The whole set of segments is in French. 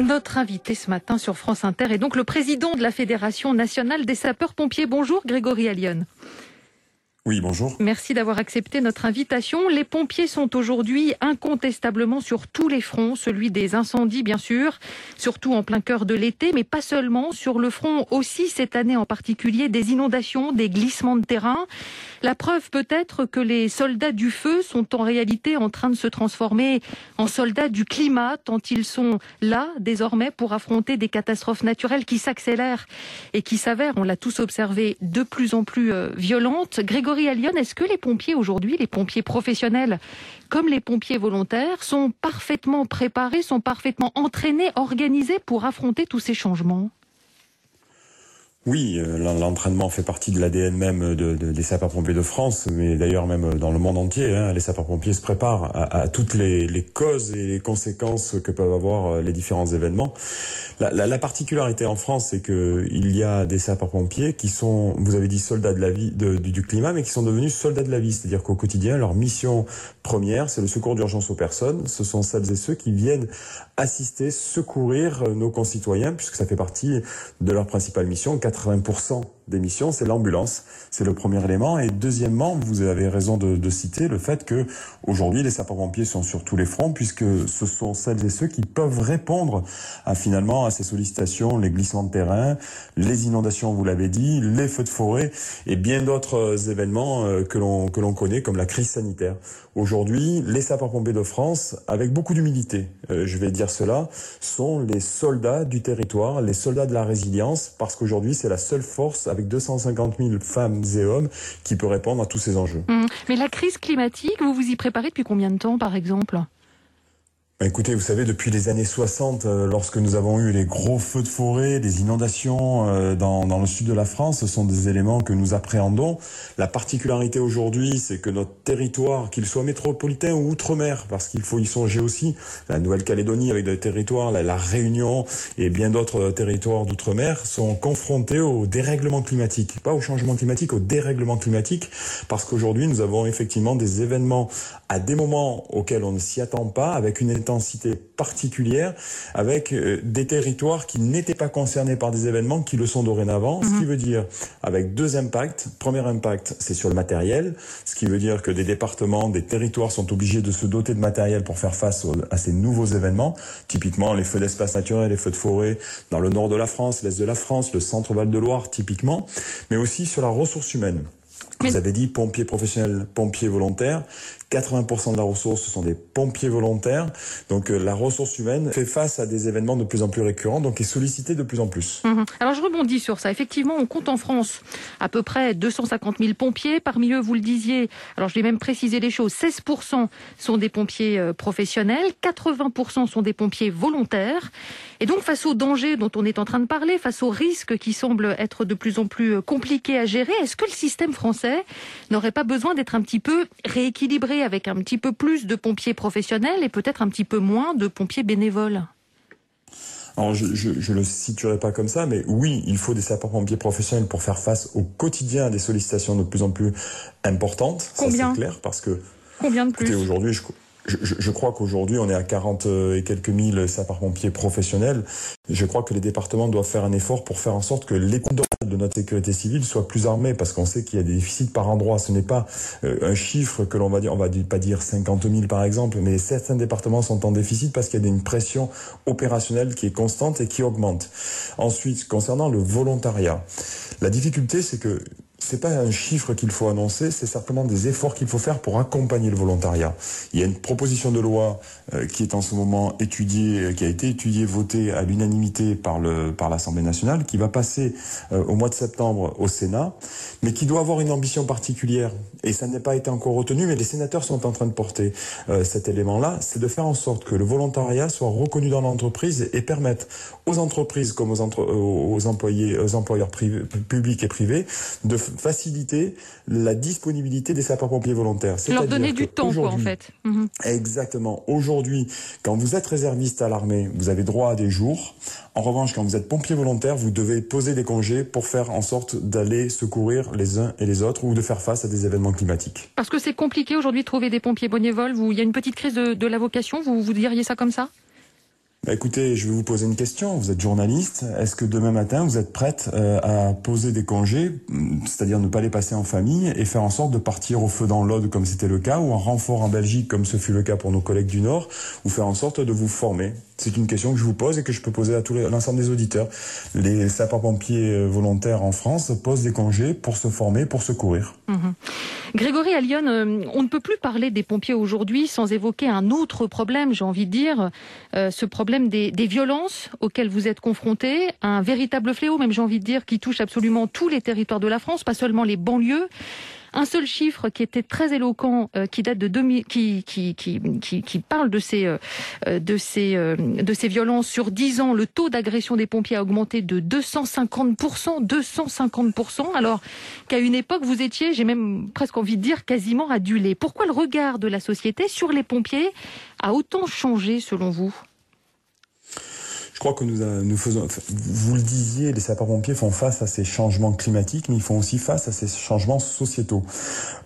Notre invité ce matin sur France Inter est donc le président de la Fédération nationale des sapeurs-pompiers. Bonjour Grégory Allion. Oui, bonjour. Merci d'avoir accepté notre invitation. Les pompiers sont aujourd'hui incontestablement sur tous les fronts, celui des incendies bien sûr, surtout en plein cœur de l'été, mais pas seulement, sur le front aussi cette année en particulier des inondations, des glissements de terrain. La preuve peut-être que les soldats du feu sont en réalité en train de se transformer en soldats du climat, tant ils sont là désormais pour affronter des catastrophes naturelles qui s'accélèrent et qui s'avèrent, on l'a tous observé, de plus en plus euh, violentes. Grégory est-ce que les pompiers aujourd'hui, les pompiers professionnels comme les pompiers volontaires, sont parfaitement préparés, sont parfaitement entraînés, organisés pour affronter tous ces changements? Oui, euh, l'entraînement fait partie de l'ADN même de, des sapeurs-pompiers de France, mais d'ailleurs même dans le monde entier. Hein, les sapeurs-pompiers se préparent à, toutes les, causes et les conséquences que peuvent avoir euh, les différents événements. La, particularité en France, c'est que il y a des sapeurs-pompiers qui sont, vous avez dit soldats de la vie, du, climat, mais qui sont devenus soldats de la vie. C'est-à-dire qu'au quotidien, leur mission première, c'est le secours d'urgence aux personnes. Ce sont celles et ceux qui viennent assister, secourir euh, nos concitoyens, puisque ça fait partie de leur principale mission. 80% d'émission, c'est l'ambulance. C'est le premier élément. Et deuxièmement, vous avez raison de, de citer le fait que aujourd'hui les sapeurs-pompiers sont sur tous les fronts, puisque ce sont celles et ceux qui peuvent répondre à finalement à ces sollicitations, les glissements de terrain, les inondations, vous l'avez dit, les feux de forêt et bien d'autres événements euh, que l'on que l'on connaît, comme la crise sanitaire. Aujourd'hui, les sapeurs-pompiers de France, avec beaucoup d'humilité, euh, je vais dire cela, sont les soldats du territoire, les soldats de la résilience, parce qu'aujourd'hui c'est la seule force avec 250 000 femmes et hommes qui peut répondre à tous ces enjeux. Mmh. Mais la crise climatique, vous vous y préparez depuis combien de temps, par exemple? Écoutez, vous savez, depuis les années 60, euh, lorsque nous avons eu les gros feux de forêt, les inondations euh, dans, dans, le sud de la France, ce sont des éléments que nous appréhendons. La particularité aujourd'hui, c'est que notre territoire, qu'il soit métropolitain ou outre-mer, parce qu'il faut y songer aussi, la Nouvelle-Calédonie avec des territoires, la, la Réunion et bien d'autres territoires d'outre-mer, sont confrontés au dérèglement climatique. Pas au changement climatique, au dérèglement climatique, parce qu'aujourd'hui, nous avons effectivement des événements à des moments auxquels on ne s'y attend pas, avec une intensité particulière avec euh, des territoires qui n'étaient pas concernés par des événements qui le sont dorénavant, ce qui mhm. veut dire avec deux impacts. Premier impact, c'est sur le matériel, ce qui veut dire que des départements, des territoires sont obligés de se doter de matériel pour faire face à ces nouveaux événements, typiquement les feux d'espace naturel, les feux de forêt dans le nord de la France, l'est de la France, le centre Val-de-Loire typiquement, mais aussi sur la ressource humaine. Vous avez dit pompiers professionnels, pompiers volontaires. 80% de la ressource, ce sont des pompiers volontaires. Donc euh, la ressource humaine fait face à des événements de plus en plus récurrents, donc est sollicitée de plus en plus. Mhm. Alors je rebondis sur ça. Effectivement, on compte en France à peu près 250 000 pompiers. Parmi eux, vous le disiez, alors je vais même préciser les choses, 16% sont des pompiers euh, professionnels, 80% sont des pompiers volontaires. Et donc face aux dangers dont on est en train de parler, face aux risques qui semblent être de plus en plus euh, compliqués à gérer, est-ce que le système français n'aurait pas besoin d'être un petit peu rééquilibré avec un petit peu plus de pompiers professionnels et peut-être un petit peu moins de pompiers bénévoles alors, je, ne le situerai pas comme ça, mais oui, il faut des sapeurs-pompiers professionnels pour faire face au quotidien à des sollicitations de plus en plus importantes. Combien c'est clair, parce que... Combien de plus Aujourd'hui, je, je, je, crois qu'aujourd'hui, on est à 40 et quelques mille sapeurs-pompiers professionnels. Je crois que les départements doivent faire un effort pour faire en sorte que les de notre sécurité civile soient plus armés, parce qu'on sait qu'il y a des déficits par endroit. Ce n'est pas euh, un chiffre que l'on va dire, on va pas dire 50 000 par exemple, mais certains départements sont en déficit parce qu'il y a une pression opérationnelle qui est constante et qui augmente. Ensuite, concernant le volontariat, la difficulté, c'est que c'est pas un chiffre qu'il faut annoncer, c'est simplement des efforts qu'il faut faire pour accompagner le volontariat. Il y a une proposition de loi euh, qui est en ce moment étudiée, euh, qui a été étudiée, votée à l'unanimité par le par l'Assemblée nationale, qui va passer euh, au mois de septembre au Sénat, mais qui doit avoir une ambition particulière. Et ça n'a pas été encore retenu, mais les sénateurs sont en train de porter cet élément-là, c'est de faire en sorte que le volontariat soit reconnu dans l'entreprise et permette aux entreprises comme aux, aux employés, aux employeurs publics et privés de faciliter la disponibilité des sapeurs-pompiers volontaires. Leur donner du temps, quoi, en fait. Mhm. Exactement. Aujourd'hui, quand vous êtes réserviste à l'armée, vous avez droit à des jours. En revanche, quand vous êtes pompier volontaire, vous devez poser des congés pour faire en sorte d'aller secourir les uns et les autres ou de faire face à des événements climatiques. Parce que c'est compliqué aujourd'hui de trouver des pompiers bénévoles. Vous, il y a une petite crise de, de la vocation. Vous, vous diriez ça comme ça? Bah, écoutez, je vais vous poser une question. Vous êtes journaliste. Est-ce que demain matin, vous êtes prête euh, à poser des congés, mm, c'est-à-dire ne pas les passer en famille et faire en sorte de partir au feu dans l'Aude comme c'était le cas, ou en renfort en Belgique comme ce fut le cas pour nos collègues du Nord, ou faire en sorte de vous former? C'est une question que je vous pose et que je peux poser à l'ensemble des auditeurs. Les sapeurs-pompiers euh, volontaires en France posent des congés pour se former, pour secourir. Mhm. Grégory Allion, euh, on ne peut plus parler des pompiers aujourd'hui sans évoquer un autre problème, j'ai envie de dire, euh, ce problème des, des, violences auxquelles vous êtes confrontés, un véritable fléau, même j'ai envie de dire, qui touche absolument tous les territoires de la France, pas seulement les banlieues. Un seul chiffre qui était très éloquent, euh, qui date de 2000, qui, qui, qui, qui, parle de ces, euh, de, ces, euh, de ces violences sur 10 ans. Le taux d'agression des pompiers a augmenté de 250%, 250%, alors qu'à une époque, vous étiez, j'ai même presque envie de dire, quasiment adulé. Pourquoi le regard de la société sur les pompiers a autant changé selon vous? Je crois que nous, euh, faisons, vous le disiez, les sapeurs-pompiers font face à ces changements climatiques, mais ils font aussi face à ces changements sociétaux.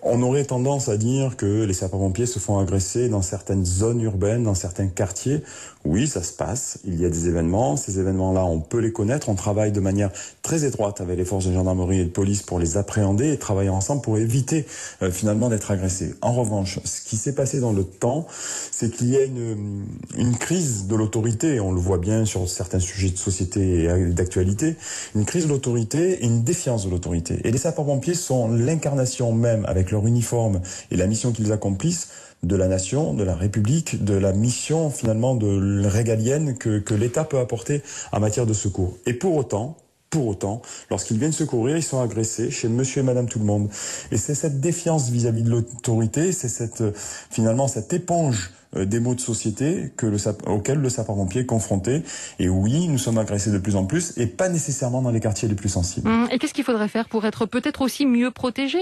On aurait tendance à dire que les sapeurs-pompiers se font agresser dans certaines zones urbaines, dans certains quartiers. Oui, ça se passe. Il y a des événements. Ces événements-là, on peut les connaître. On travaille de manière très étroite avec les forces de gendarmerie et de police pour les appréhender et travailler ensemble pour éviter euh, finalement d'être agressés. En revanche, ce qui s'est passé dans le temps, c'est qu'il y a une, une crise de l'autorité. On le voit bien sur certains sujets de société et d'actualité, une crise de l'autorité une défiance de l'autorité. Et les sapeurs-pompiers sont l'incarnation même, avec leur uniforme et la mission qu'ils accomplissent, de la nation, de la République, de la mission finalement de régalienne que, que l'État peut apporter en matière de secours. Et pour autant, pour autant, lorsqu'ils viennent secourir, ils sont agressés chez monsieur et madame tout le monde. Et c'est cette défiance vis-à-vis de l'autorité, c'est cette, finalement, cette éponge euh, des mots de société que le, auxquels le sapeur-pompier est confronté. Et oui, nous sommes agressés de plus en plus, et pas nécessairement dans les quartiers les plus sensibles. Hum, et qu'est-ce qu'il faudrait faire pour être peut-être aussi mieux protégé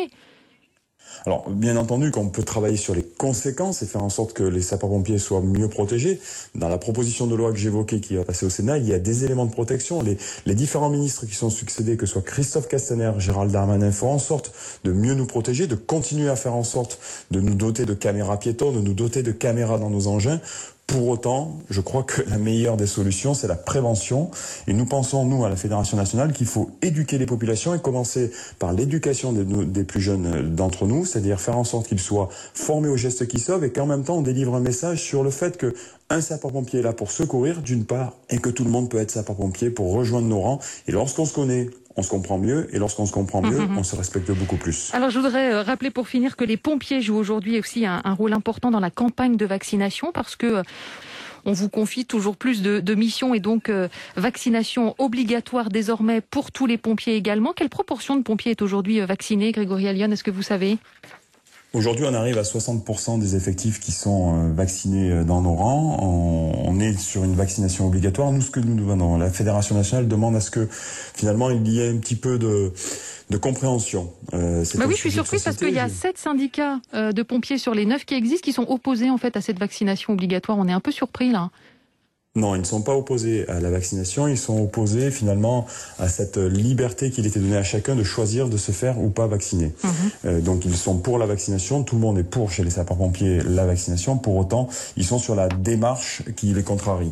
alors, bien entendu, qu'on peut travailler sur les conséquences et faire en sorte que les sapeurs-pompiers soient mieux protégés. Dans la proposition de loi que j'évoquais qui va passer au Sénat, il y a des éléments de protection. Les, les différents ministres qui sont succédés, que ce soit Christophe Castaner, Gérald Darmanin, font en sorte de mieux nous protéger, de continuer à faire en sorte de nous doter de caméras piétons, de nous doter de caméras dans nos engins pour autant, je crois que la meilleure des solutions, c'est la prévention. Et nous pensons, nous, à la Fédération nationale, qu'il faut éduquer les populations et commencer par l'éducation des, plus jeunes d'entre nous, c'est-à-dire faire en sorte qu'ils soient formés aux gestes qui sauvent et qu'en même temps, on délivre un message sur le fait que un sapeur-pompier est là pour secourir, d'une part, et que tout le monde peut être sapeur-pompier pour rejoindre nos rangs. Et lorsqu'on se connaît, on se comprend mieux et lorsqu'on se comprend mieux, mhm. on se respecte beaucoup plus. Alors je voudrais euh, rappeler pour finir que les pompiers jouent aujourd'hui aussi un, rôle important dans la campagne de vaccination parce que euh, on vous confie toujours plus de, missions et donc euh, vaccination obligatoire désormais pour tous les pompiers également. Quelle proportion de pompiers est aujourd'hui vaccinée, Grégory Allion? Est-ce que vous savez? Aujourd'hui, on arrive à 60% des effectifs qui sont euh, vaccinés euh, dans nos rangs. On, est sur une vaccination obligatoire. Nous, ce que nous demandons, la Fédération nationale demande à ce que finalement il y ait un petit peu de, de compréhension. Euh, bah oui, je suis surprise parce qu'il y a sept syndicats euh, de pompiers sur les neuf qui existent qui sont opposés en fait à cette vaccination obligatoire. On est un peu surpris là. Non, ils ne sont pas opposés à la vaccination, ils sont opposés finalement à cette liberté qu'il était donnée à chacun de choisir de se faire ou pas vacciner. Mhm. Euh, donc ils sont pour la vaccination, tout le monde est pour chez les sapeurs-pompiers la vaccination, pour autant ils sont sur la démarche qui les contrarie.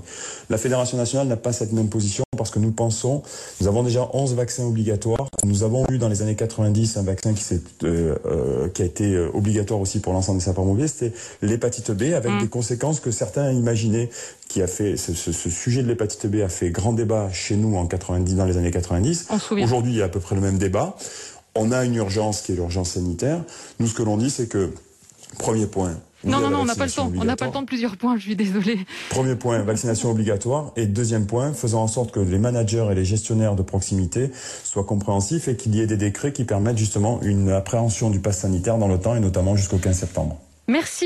La Fédération nationale n'a pas cette même position parce que nous pensons, nous avons déjà 11 vaccins obligatoires. Nous avons eu dans les années 90 un vaccin qui, euh, euh, qui a été obligatoire aussi pour l'ensemble des sapeurs-pompiers, c'était l'hépatite B, avec mm. des conséquences que certains imaginaient, qui a fait ce, ce, ce sujet de l'hépatite B a fait grand débat chez nous en 90, dans les années 90. Aujourd'hui, il y a à peu près le même débat. On a une urgence qui est l'urgence sanitaire. Nous, ce que l'on dit, c'est que premier point, non, non, non, on n'a pas le temps. On n'a pas le temps de plusieurs points, je suis désolé. Premier point, vaccination obligatoire. Et deuxième point, faisant en sorte que les managers et les gestionnaires de proximité soient compréhensifs et qu'il y ait des décrets qui permettent justement une appréhension du pass sanitaire dans le temps et notamment jusqu'au 15 septembre. Merci.